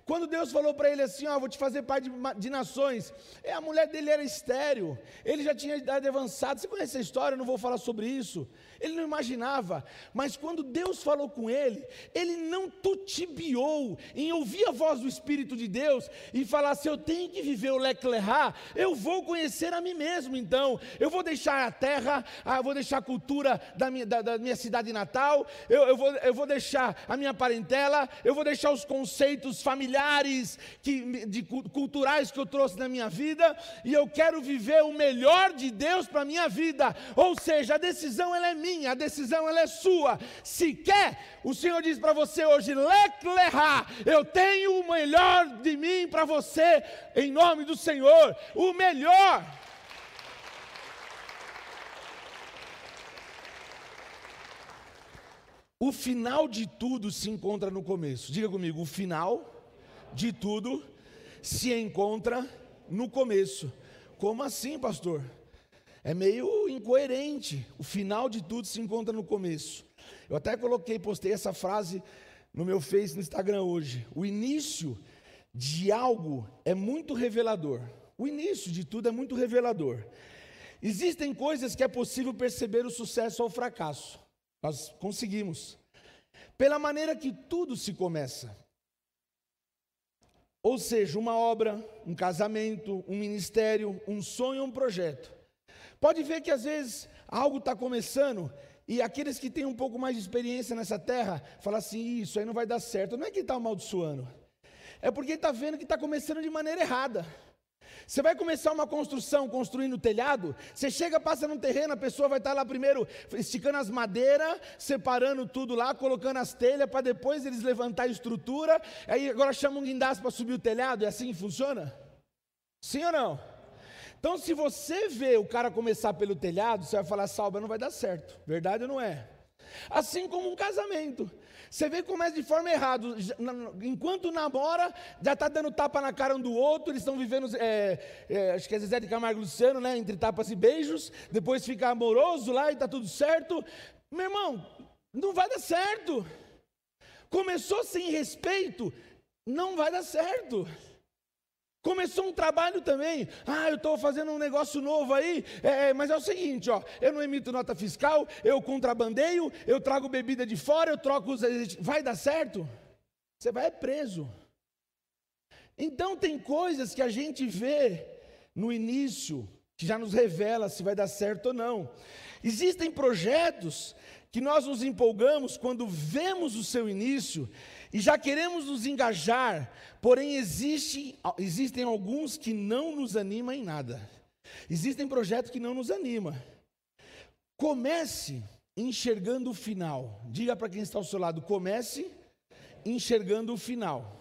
Quando Deus falou para ele assim: Ó, vou te fazer pai de, de, nações, é, a mulher dele era estéreo, ele já tinha idade avançada. Você conhece a história? Eu não vou falar sobre isso. Ele não imaginava, mas quando Deus falou com ele, ele não tutibiou em ouvir a voz do Espírito de Deus e falar: se eu tenho que viver o Leclerá, eu vou conhecer a mim mesmo. Então, eu vou deixar a terra, ah, eu vou deixar a cultura da minha, da, da minha cidade natal, eu, eu, vou, eu vou deixar a minha parentela, eu vou deixar os conceitos familiares familiares, que, de, culturais que eu trouxe na minha vida, e eu quero viver o melhor de Deus para a minha vida. Ou seja, a decisão ela é minha, a decisão ela é sua. Se quer, o Senhor diz para você hoje, Leclerá, eu tenho o melhor de mim para você, em nome do Senhor, o melhor. O final de tudo se encontra no começo. Diga comigo, o final de tudo se encontra no começo. Como assim, pastor? É meio incoerente. O final de tudo se encontra no começo. Eu até coloquei, postei essa frase no meu Face no Instagram hoje. O início de algo é muito revelador. O início de tudo é muito revelador. Existem coisas que é possível perceber o sucesso ou o fracasso. Nós conseguimos. Pela maneira que tudo se começa. Ou seja, uma obra, um casamento, um ministério, um sonho, um projeto. Pode ver que às vezes algo está começando e aqueles que têm um pouco mais de experiência nessa terra falam assim: isso aí não vai dar certo. Não é que está amaldiçoando, é porque está vendo que está começando de maneira errada. Você vai começar uma construção construindo o telhado, você chega, passa num terreno, a pessoa vai estar lá primeiro esticando as madeiras, separando tudo lá, colocando as telhas, para depois eles levantar a estrutura, aí agora chamam um guindaste para subir o telhado, é assim que funciona? Sim ou não? Então, se você vê o cara começar pelo telhado, você vai falar, salva, não vai dar certo. Verdade ou não é? Assim como um casamento. Você vê que começa de forma errada. Enquanto namora, já está dando tapa na cara um do outro, eles estão vivendo, é, é, acho que é Zezé de Camargo Luciano, né? Entre tapas e beijos, depois fica amoroso lá e está tudo certo. Meu irmão, não vai dar certo. Começou sem respeito, não vai dar certo. Começou um trabalho também. Ah, eu estou fazendo um negócio novo aí. É, é, mas é o seguinte, ó, eu não emito nota fiscal, eu contrabandeio, eu trago bebida de fora, eu troco os. Vai dar certo? Você vai preso. Então tem coisas que a gente vê no início que já nos revela se vai dar certo ou não. Existem projetos que nós nos empolgamos quando vemos o seu início e já queremos nos engajar, porém existe, existem alguns que não nos animam em nada. Existem projetos que não nos animam. Comece enxergando o final. Diga para quem está ao seu lado: comece enxergando o final.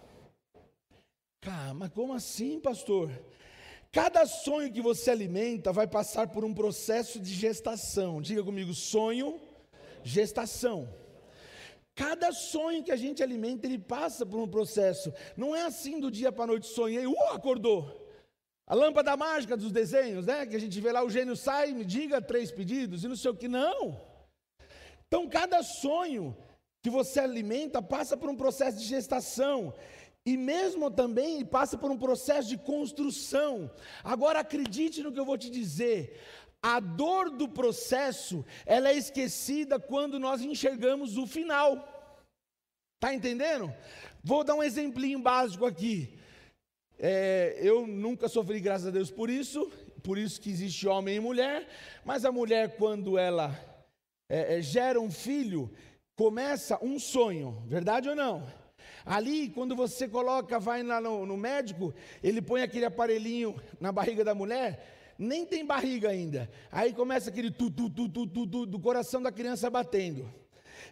Cara, mas como assim, pastor? Cada sonho que você alimenta vai passar por um processo de gestação. Diga comigo: sonho, gestação. Cada sonho que a gente alimenta, ele passa por um processo. Não é assim do dia para a noite, sonhei, uh, acordou. A lâmpada mágica dos desenhos, né? Que a gente vê lá, o gênio sai, me diga três pedidos e não sei o que, não. Então, cada sonho que você alimenta passa por um processo de gestação. E mesmo também passa por um processo de construção. Agora acredite no que eu vou te dizer. A dor do processo, ela é esquecida quando nós enxergamos o final. Tá entendendo? Vou dar um exemplinho básico aqui. É, eu nunca sofri, graças a Deus, por isso, por isso que existe homem e mulher, mas a mulher, quando ela é, é, gera um filho, começa um sonho, verdade ou não? Ali, quando você coloca, vai lá no, no médico, ele põe aquele aparelhinho na barriga da mulher, nem tem barriga ainda. Aí começa aquele tu, tu, tu, tu, tu, tu do coração da criança batendo.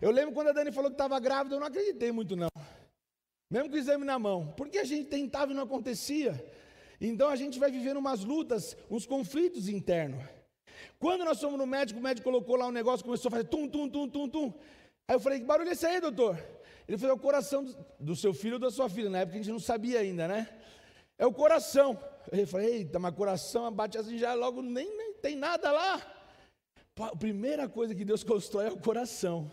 Eu lembro quando a Dani falou que estava grávida, eu não acreditei muito não. Mesmo com o exame na mão. Porque a gente tentava e não acontecia. Então a gente vai vivendo umas lutas, uns conflitos internos. Quando nós fomos no médico, o médico colocou lá um negócio, começou a fazer tum, tum, tum, tum, tum. Aí eu falei, que barulho é esse aí, doutor? Ele falou, é o coração do seu filho ou da sua filha. Na época a gente não sabia ainda, né? É o coração. Eu falei, eita, mas coração bate assim já logo, nem, nem tem nada lá. A primeira coisa que Deus constrói é o coração.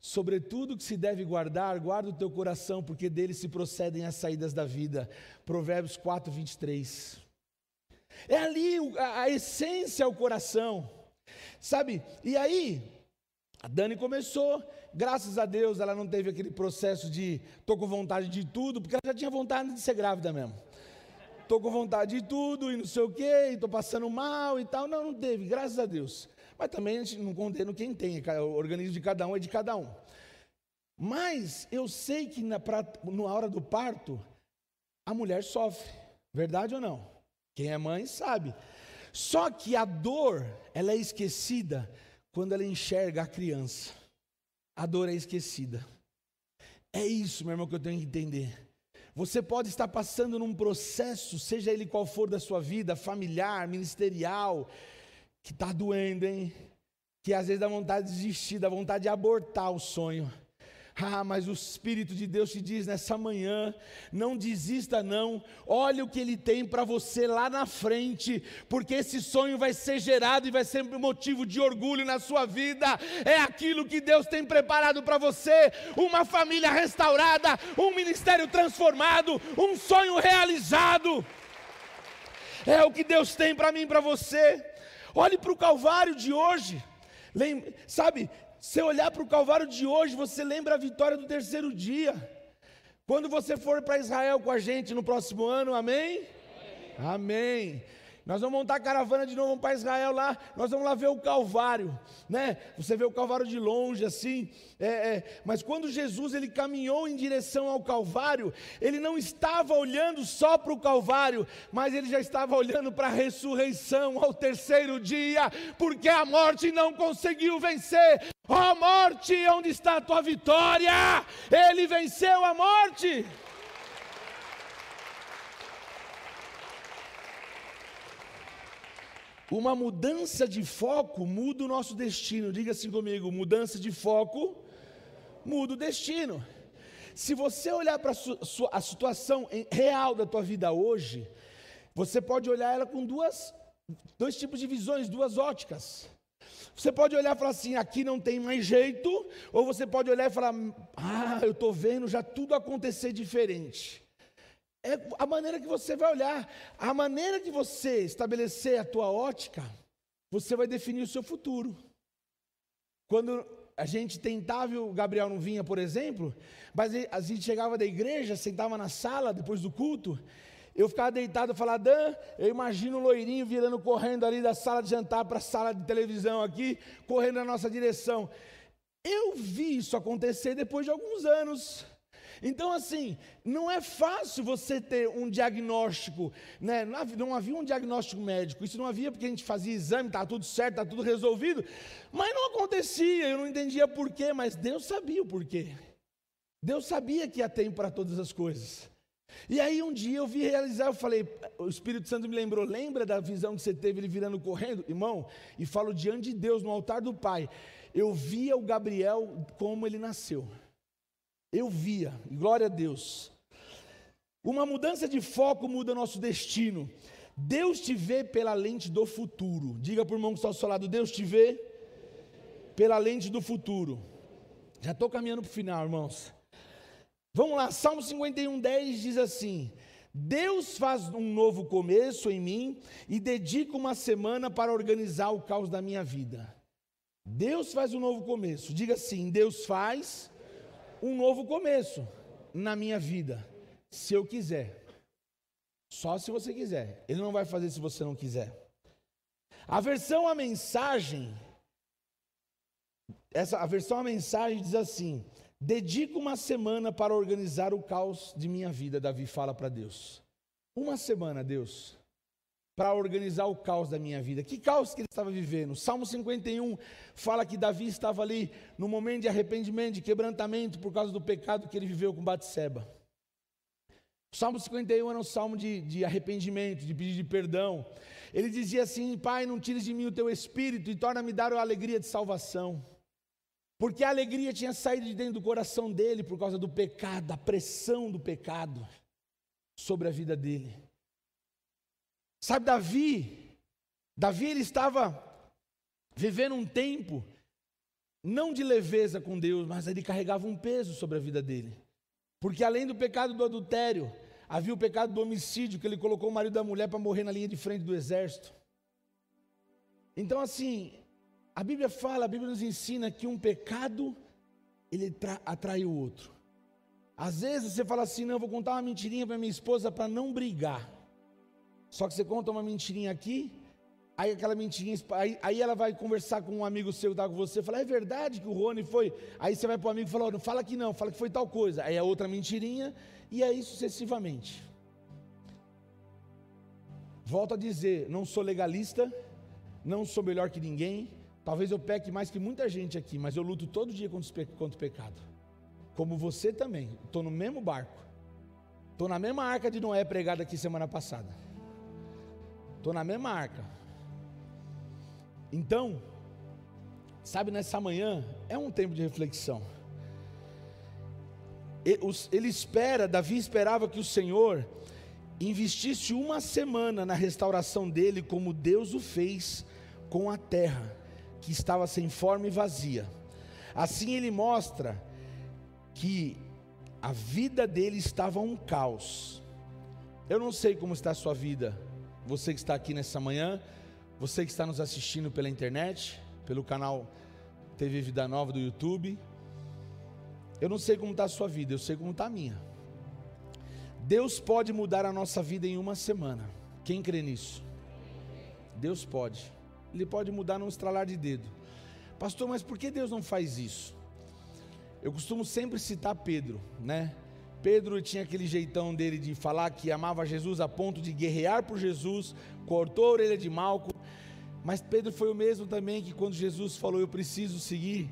Sobretudo que se deve guardar, guarda o teu coração, porque dele se procedem as saídas da vida. Provérbios 4, 23. É ali a, a essência é o coração. Sabe? E aí, a Dani começou, graças a Deus ela não teve aquele processo de tô com vontade de tudo, porque ela já tinha vontade de ser grávida mesmo estou com vontade de tudo e não sei o quê, estou passando mal e tal. Não, não teve, graças a Deus. Mas também a gente não condena quem tem, o organismo de cada um é de cada um. Mas eu sei que na, pra, na hora do parto, a mulher sofre, verdade ou não? Quem é mãe sabe. Só que a dor, ela é esquecida quando ela enxerga a criança. A dor é esquecida. É isso, meu irmão, que eu tenho que entender. Você pode estar passando num processo, seja ele qual for da sua vida, familiar, ministerial, que está doendo, hein? Que às vezes dá vontade de desistir, dá vontade de abortar o sonho. Ah, mas o Espírito de Deus te diz nessa manhã: não desista, não. Olha o que Ele tem para você lá na frente, porque esse sonho vai ser gerado e vai ser motivo de orgulho na sua vida. É aquilo que Deus tem preparado para você: uma família restaurada, um ministério transformado, um sonho realizado. É o que Deus tem para mim e para você. Olhe para o Calvário de hoje. Lembra, sabe, se olhar para o Calvário de hoje, você lembra a vitória do terceiro dia. Quando você for para Israel com a gente no próximo ano, amém? Amém. amém. Nós vamos montar a caravana de novo, para Israel lá, nós vamos lá ver o Calvário, né? Você vê o Calvário de longe assim, é, é, mas quando Jesus ele caminhou em direção ao Calvário, ele não estava olhando só para o Calvário, mas ele já estava olhando para a ressurreição ao terceiro dia, porque a morte não conseguiu vencer. Ó oh, morte, onde está a tua vitória? Ele venceu a morte. Uma mudança de foco muda o nosso destino. Diga assim comigo: mudança de foco muda o destino. Se você olhar para a situação real da tua vida hoje, você pode olhar ela com duas, dois tipos de visões, duas óticas. Você pode olhar e falar assim, aqui não tem mais jeito, ou você pode olhar e falar, ah, eu estou vendo já tudo acontecer diferente. É a maneira que você vai olhar, a maneira que você estabelecer a tua ótica, você vai definir o seu futuro. Quando a gente tentava, o Gabriel não vinha, por exemplo, mas a gente chegava da igreja, sentava na sala depois do culto, eu ficava deitado e falava, Dan, eu imagino o loirinho virando, correndo ali da sala de jantar para a sala de televisão aqui, correndo na nossa direção. Eu vi isso acontecer depois de alguns anos. Então, assim, não é fácil você ter um diagnóstico, né? não, havia, um diagnóstico médico, isso não havia porque a gente fazia exame, estava tudo certo, estava tudo resolvido, mas não acontecia, eu não entendia porquê, mas Deus sabia o porquê. Deus sabia que ia tempo para todas as coisas. E aí um dia eu vi realizar, eu falei, o Espírito Santo me lembrou, lembra da visão que você teve ele virando correndo, irmão? E falo diante de Deus, no altar do Pai. Eu via o Gabriel como ele nasceu. Eu via, glória a Deus. Uma mudança de foco muda nosso destino. Deus te vê pela lente do futuro. Diga para o irmão que está ao seu lado, Deus te vê pela lente do futuro. Já estou caminhando para o final, irmãos. Vamos lá, Salmo 51, 10 diz assim: Deus faz um novo começo em mim e dedica uma semana para organizar o caos da minha vida. Deus faz um novo começo. Diga assim: Deus faz um novo começo na minha vida, se eu quiser. Só se você quiser. Ele não vai fazer se você não quiser. A versão a mensagem essa a versão a mensagem diz assim: Dedico uma semana para organizar o caos de minha vida, Davi fala para Deus. Uma semana, Deus, para organizar o caos da minha vida. Que caos que ele estava vivendo? Salmo 51 fala que Davi estava ali no momento de arrependimento, de quebrantamento por causa do pecado que ele viveu com Batseba. O Salmo 51 era um salmo de, de arrependimento, de pedir de perdão. Ele dizia assim: Pai, não tires de mim o teu espírito e torna-me dar a alegria de salvação. Porque a alegria tinha saído de dentro do coração dele por causa do pecado, da pressão do pecado sobre a vida dele. Sabe, Davi, Davi ele estava vivendo um tempo não de leveza com Deus, mas ele carregava um peso sobre a vida dele. Porque além do pecado do adultério, havia o pecado do homicídio, que ele colocou o marido da mulher para morrer na linha de frente do exército. Então, assim, a Bíblia fala, a Bíblia nos ensina que um pecado ele atrai o outro. Às vezes você fala assim, não, eu vou contar uma mentirinha para minha esposa para não brigar. Só que você conta uma mentirinha aqui, aí aquela mentirinha, aí, aí ela vai conversar com um amigo seu que está com você, fala, é verdade que o Rony foi. Aí você vai para o amigo e fala, não fala que não, fala que foi tal coisa. Aí é outra mentirinha, e aí sucessivamente. Volto a dizer, não sou legalista, não sou melhor que ninguém, Talvez eu peque mais que muita gente aqui, mas eu luto todo dia contra o pecado. Como você também. Estou no mesmo barco. Estou na mesma arca de Noé pregada aqui semana passada. Estou na mesma arca. Então, sabe, nessa manhã é um tempo de reflexão. Ele espera, Davi esperava que o Senhor investisse uma semana na restauração dele, como Deus o fez com a terra que estava sem forma e vazia. Assim ele mostra que a vida dele estava um caos. Eu não sei como está a sua vida, você que está aqui nessa manhã, você que está nos assistindo pela internet, pelo canal TV Vida Nova do YouTube. Eu não sei como está a sua vida, eu sei como está a minha. Deus pode mudar a nossa vida em uma semana. Quem crê nisso? Deus pode. Ele pode mudar num estralar de dedo. Pastor, mas por que Deus não faz isso? Eu costumo sempre citar Pedro, né? Pedro tinha aquele jeitão dele de falar que amava Jesus a ponto de guerrear por Jesus, cortou a orelha de Malco. Mas Pedro foi o mesmo também que quando Jesus falou: Eu preciso seguir,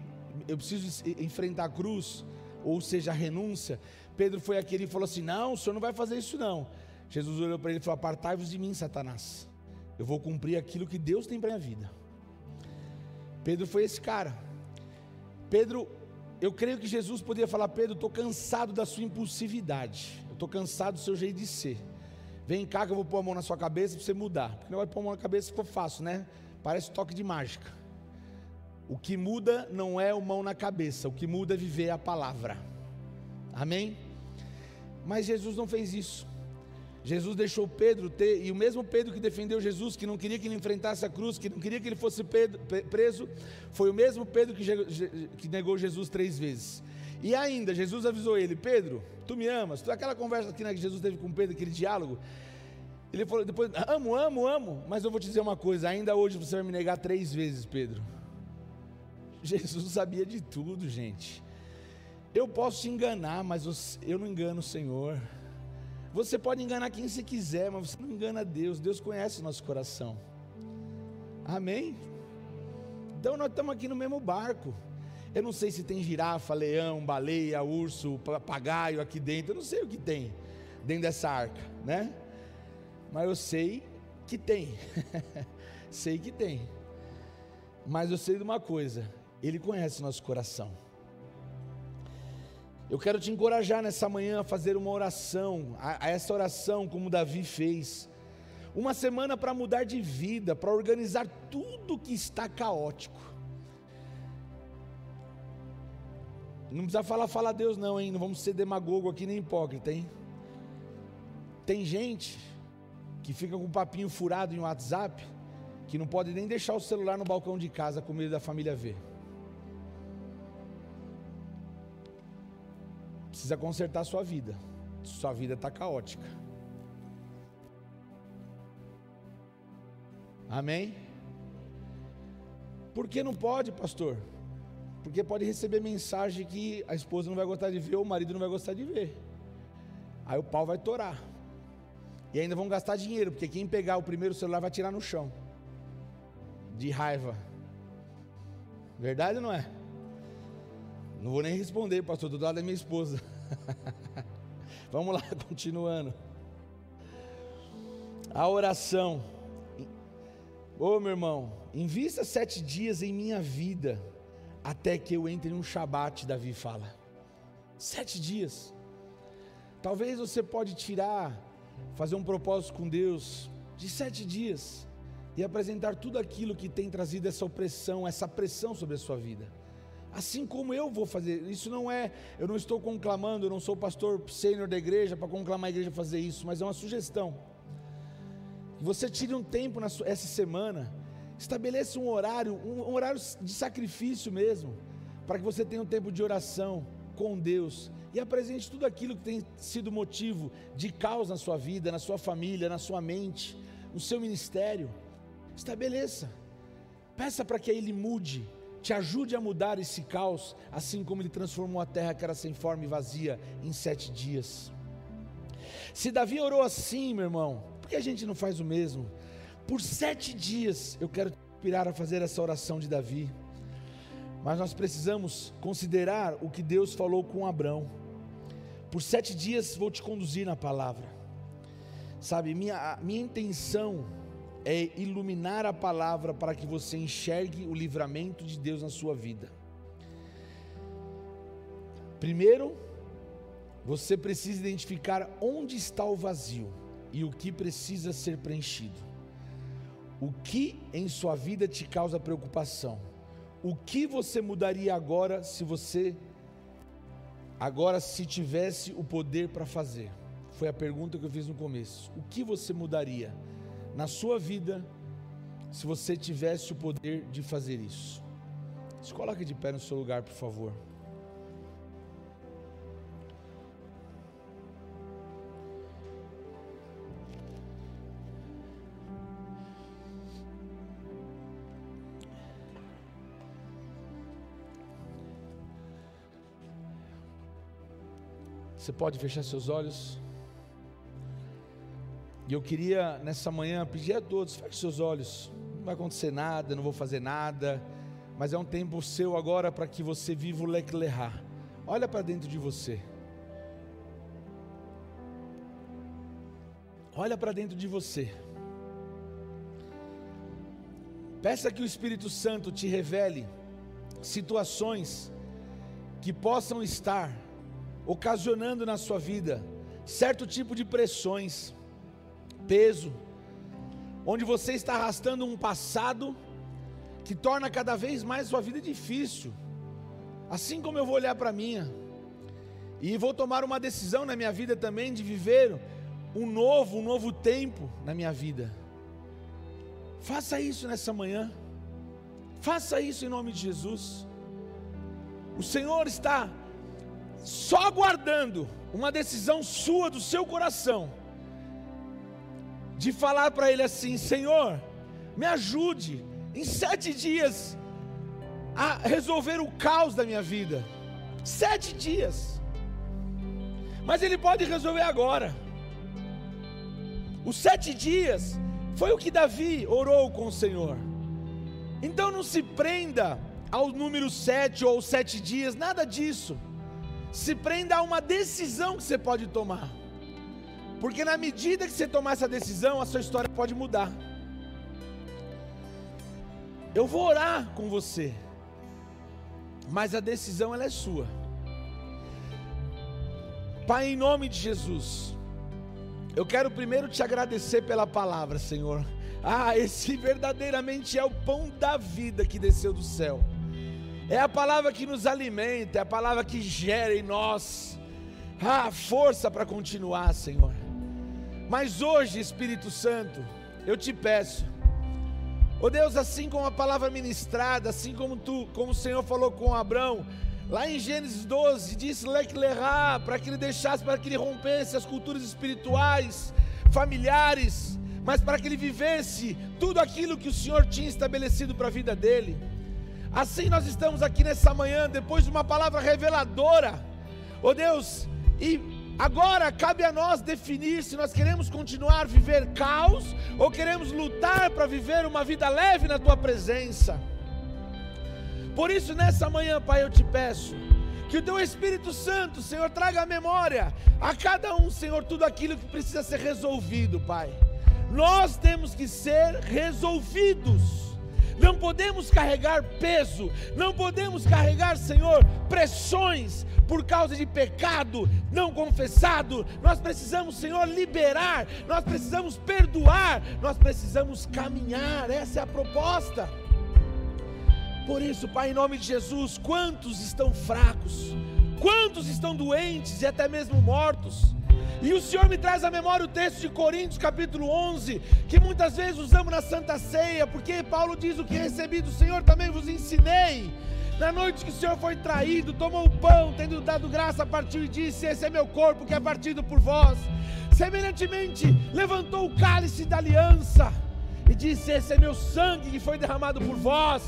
eu preciso enfrentar a cruz, ou seja, a renúncia. Pedro foi aquele que falou assim: Não, o senhor não vai fazer isso não. Jesus olhou para ele e falou: Apartai-vos de mim, Satanás. eu vou cumprir aquilo que Deus tem para minha vida. Pedro foi esse cara. Pedro, eu creio que Jesus poderia falar: Pedro, estou cansado da sua impulsividade, estou cansado do seu jeito de ser. Vem cá que eu vou pôr a mão na sua cabeça para você mudar. Porque não vai pôr a mão na cabeça ficou fácil, né? Parece toque de mágica. O que muda não é o mão na cabeça, o que muda é viver a palavra. Amém? Mas Jesus não fez isso. Jesus deixou Pedro ter, e o mesmo Pedro que defendeu Jesus, que não queria que ele enfrentasse a cruz, que não queria que ele fosse preso, foi o mesmo Pedro que, que negou Jesus três vezes. E ainda, Jesus avisou ele: Pedro, tu me amas? Tu, aquela conversa que, né, que Jesus teve com Pedro, aquele diálogo. Ele falou depois: Amo, amo, amo, mas eu vou te dizer uma coisa: ainda hoje você vai me negar três vezes, Pedro. Jesus sabia de tudo, gente. Eu posso te enganar, mas eu não engano o Senhor. Você pode enganar quem você quiser, mas você não engana Deus. Deus conhece o nosso coração. Amém? Então nós estamos aqui no mesmo barco. Eu não sei se tem girafa, leão, baleia, urso, papagaio aqui dentro. Eu não sei o que tem dentro dessa arca, né? Mas eu sei que tem. sei que tem. Mas eu sei de uma coisa: Ele conhece o nosso coração. Eu quero te encorajar nessa manhã a fazer uma oração, a, a essa oração como Davi fez. Uma semana para mudar de vida, para organizar tudo que está caótico. Não precisa falar, fala a Deus, não, hein? Não vamos ser demagogo aqui nem hipócrita, hein? Tem gente que fica com um papinho furado em WhatsApp, que não pode nem deixar o celular no balcão de casa com medo da família ver. Precisa consertar a sua vida. Sua vida está caótica. Amém? Por que não pode, pastor? Porque pode receber mensagem que a esposa não vai gostar de ver ou o marido não vai gostar de ver. Aí o pau vai torar. E ainda vão gastar dinheiro, porque quem pegar o primeiro celular vai tirar no chão. De raiva. Verdade ou não é? Não vou nem responder, pastor, do lado da minha esposa. Vamos lá, continuando. A oração. Ô meu irmão, invista sete dias em minha vida, até que eu entre em um Shabat, Davi fala. Sete dias. Talvez você pode tirar, fazer um propósito com Deus de sete dias e apresentar tudo aquilo que tem trazido essa opressão, essa pressão sobre a sua vida assim como eu vou fazer. Isso não é, eu não estou conclamando, eu não sou pastor sênior da igreja para conclamar a igreja a fazer isso, mas é uma sugestão. Você tire um tempo nessa essa semana, estabeleça um horário, um, um horário de sacrifício mesmo, para que você tenha um tempo de oração com Deus e apresente tudo aquilo que tem sido motivo de caos na sua vida, na sua família, na sua mente, no seu ministério. Estabeleça. Peça para que Ele mude te ajude a mudar esse caos, assim como ele transformou a terra que era sem forma e vazia em sete dias. Se Davi orou assim, meu irmão, por que a gente não faz o mesmo? Por sete dias eu quero te inspirar a fazer essa oração de Davi, mas nós precisamos considerar o que Deus falou com Abraão. Por sete dias vou te conduzir na palavra, sabe? Minha, minha intenção é iluminar a palavra para que você enxergue o livramento de Deus na sua vida. Primeiro, você precisa identificar onde está o vazio e o que precisa ser preenchido. O que em sua vida te causa preocupação? O que você mudaria agora se você agora se tivesse o poder para fazer? Foi a pergunta que eu fiz no começo. O que você mudaria? Na sua vida se você tivesse o poder de fazer isso. Se coloque de pé no seu lugar, por favor. Você pode fechar seus olhos. E eu queria nessa manhã pedir a todos: feche seus olhos. Não vai acontecer nada, não vou fazer nada. Mas é um tempo seu agora para que você viva o Leclerá. Olha para dentro de você. Olha para dentro de você. Peça que o Espírito Santo te revele situações que possam estar ocasionando na sua vida certo tipo de pressões, peso, onde você está arrastando um passado que torna cada vez mais sua vida difícil. Assim como eu vou olhar para a minha, e vou tomar uma decisão na minha vida também de viver um novo, um novo tempo na minha vida. Faça isso nessa manhã. Faça isso em nome de Jesus. O Senhor está só aguardando uma decisão sua do seu coração de falar para Ele assim: Senhor, me ajude em sete dias a resolver o caos da minha vida. Sete dias. Mas Ele pode resolver agora. Os sete dias foi o que Davi orou com o Senhor. Então não se prenda ao número sete ou sete dias, nada disso. Se prenda a uma decisão que você pode tomar. Porque na medida que você tomar essa decisão, a sua história pode mudar. Eu vou orar com você, mas a decisão ela é sua. Pai, em nome de Jesus, eu quero primeiro te agradecer pela palavra, Senhor. Ah, esse verdadeiramente é o pão da vida que desceu do céu. É a palavra que nos alimenta, é a palavra que gera em nós ah, força para continuar, Senhor. Mas hoje, Espírito Santo, eu te peço, oh Deus, assim como a palavra ministrada, assim como tu, como o Senhor falou com Abraão, lá em Gênesis 12, disse Leclerá, para que ele deixasse, para que ele rompesse as culturas espirituais, familiares, mas para que ele vivesse tudo aquilo que o Senhor tinha estabelecido para a vida dele. Assim nós estamos aqui nessa manhã, depois de uma palavra reveladora, oh Deus, e agora cabe a nós definir se nós queremos continuar a viver caos ou queremos lutar para viver uma vida leve na tua presença. Por isso, nessa manhã, Pai, eu te peço que o teu Espírito Santo, Senhor, traga a memória a cada um, Senhor, tudo aquilo que precisa ser resolvido, Pai. Nós temos que ser resolvidos não podemos carregar peso, não podemos carregar, Senhor, pressões por causa de pecado não confessado. Nós precisamos, Senhor, liberar, nós precisamos perdoar, nós precisamos caminhar. Essa é a proposta. Por isso, Pai, em nome de Jesus, quantos estão fracos, quantos estão doentes e até mesmo mortos? E o Senhor me traz à memória o texto de Coríntios, capítulo 11, que muitas vezes usamos na Santa Ceia, porque Paulo diz: O que recebi do Senhor também vos ensinei. Na noite que o Senhor foi traído, tomou o pão, tendo dado graça, partiu e disse: Esse é meu corpo que é partido por vós. Semelhantemente, levantou o cálice da aliança e disse: Esse é meu sangue que foi derramado por vós.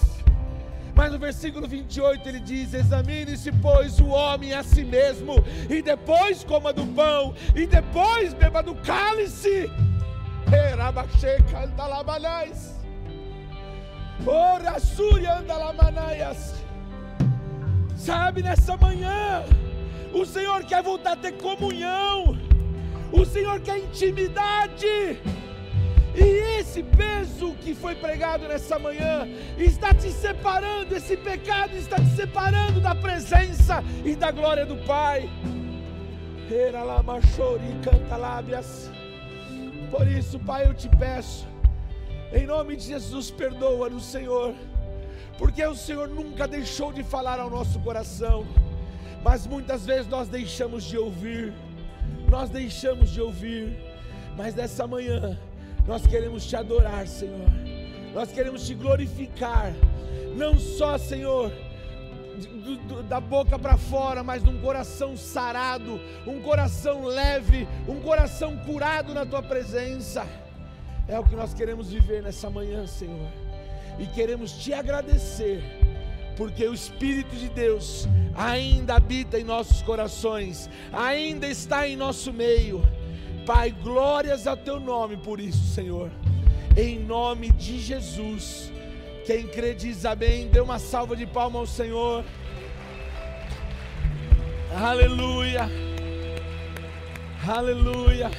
Mas no versículo 28 ele diz: Examine-se, pois, o homem a si mesmo, e depois coma do pão, e depois beba do cálice. Sabe, nessa manhã, o Senhor quer voltar a ter comunhão, o Senhor quer intimidade. E esse peso que foi pregado nessa manhã está te separando, esse pecado está te separando da presença e da glória do Pai. Por isso, Pai, eu te peço, em nome de Jesus, perdoa-nos, Senhor, porque o Senhor nunca deixou de falar ao nosso coração, mas muitas vezes nós deixamos de ouvir, nós deixamos de ouvir, mas nessa manhã, nós queremos te adorar, Senhor. Nós queremos te glorificar. Não só, Senhor, do, do, da boca para fora, mas num coração sarado, um coração leve, um coração curado na tua presença. É o que nós queremos viver nessa manhã, Senhor. E queremos te agradecer, porque o Espírito de Deus ainda habita em nossos corações, ainda está em nosso meio Pai, glórias ao teu nome por isso, Senhor. Em nome de Jesus. Quem crê diz amém. Dê uma salva de palmas ao Senhor. Aleluia. Aleluia.